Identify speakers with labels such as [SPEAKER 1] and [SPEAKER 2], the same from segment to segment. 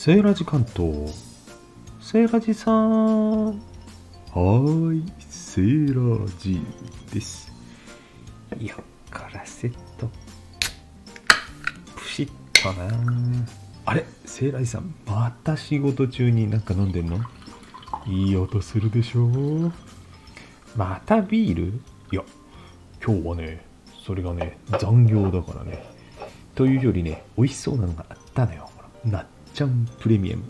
[SPEAKER 1] セーラジ関東。セーラジさん。はーい、セーラジです。よっからセット。プシッとなあれセーラジさん、また仕事中になんか飲んでんの？いい音するでしょうまたビール？いや、今日はね、それがね、残業だからね。というよりね、美味しそうなのがあったのよ。ほらなっちゃんプレミアム。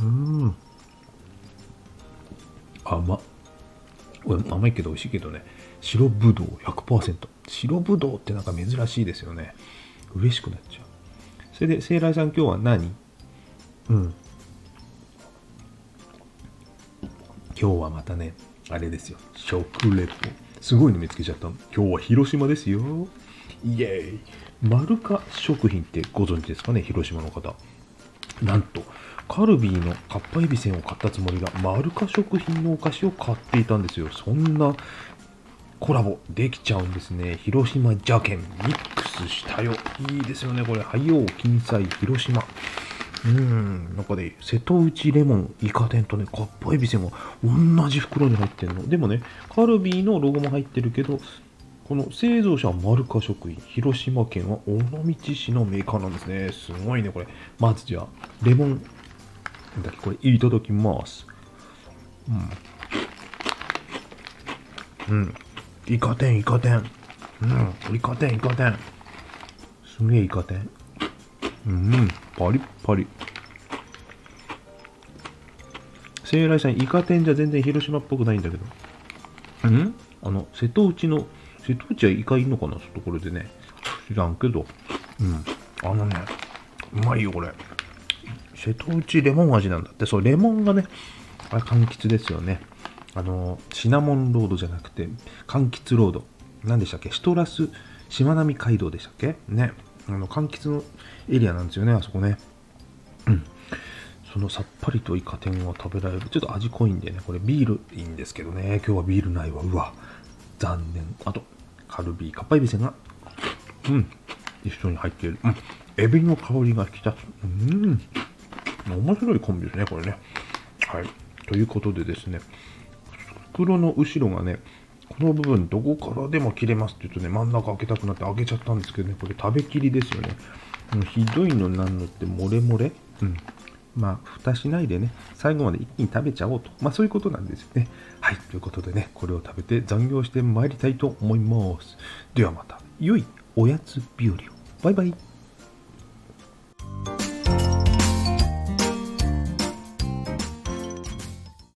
[SPEAKER 1] うん。甘っ。うん甘いけど美味しいけどね、白ぶどう100%。白ぶどうってなんか珍しいですよね。嬉しくなっちゃう。それで、セイライさん今日は何？うん。今日はまたね、あれですよ。食レポ。すごいの見つけちゃったの。今日は広島ですよ。イエーイ。マルカ食品ってご存知ですかね、広島の方。なんと、カルビーのかっぱえびせんを買ったつもりが、マルカ食品のお菓子を買っていたんですよ。そんなコラボできちゃうんですね。広島じゃけんミックスしたよ。いいですよね、これ。はいよ、金彩広島。うん、なんかね、瀬戸内レモン、イカ天とね、かっぱえびせんが同じ袋に入ってるの。でもね、カルビーのロゴも入ってるけど、この製造者はマルカ食品、広島県は尾道市のメーカーなんですね。すごいね、これ。まずじゃあ、レモン、だけ、これ、いただきます。うん。うん。イカ天、イカ天。うん。イカ天、イカ天。すげえイカ天。うん。パリッパリ。聖来さん、イカ天じゃ全然広島っぽくないんだけど。うん？あの、瀬戸内の、瀬戸内はイカいんのかな？ちょっとこれでね。知らんけど。うん。あのね、うまいよ、これ。瀬戸内レモン味なんだって。そう、レモンがね、あれ、柑橘ですよね。あの、シナモンロードじゃなくて、柑橘ロード。何でしたっけ？シトラス、しまなみ海道でしたっけ？ね。あの、柑橘のエリアなんですよね、あそこね。うん。そのさっぱりとイカ天を食べられる。ちょっと味濃いんでね、これビールいいんですけどね。今日はビールないわ。うわ。残念。あと、カルビー、かっぱえびせんが、うん。一緒に入っている。うん。エビの香りが引き立つ。うん。面白いコンビですね、これね。はい。ということでですね、袋の後ろがね、この部分どこからでも切れますって言うとね、真ん中開けたくなって開けちゃったんですけどね、これ食べきりですよね。もうひどいのなんのって漏れ漏れ。うん。まあ、蓋しないでね、最後まで一気に食べちゃおうと。まあ、そういうことなんですよね。はい。ということでね、これを食べて残業してまいりたいと思います。ではまた、良いおやつ日和を。バイバイ。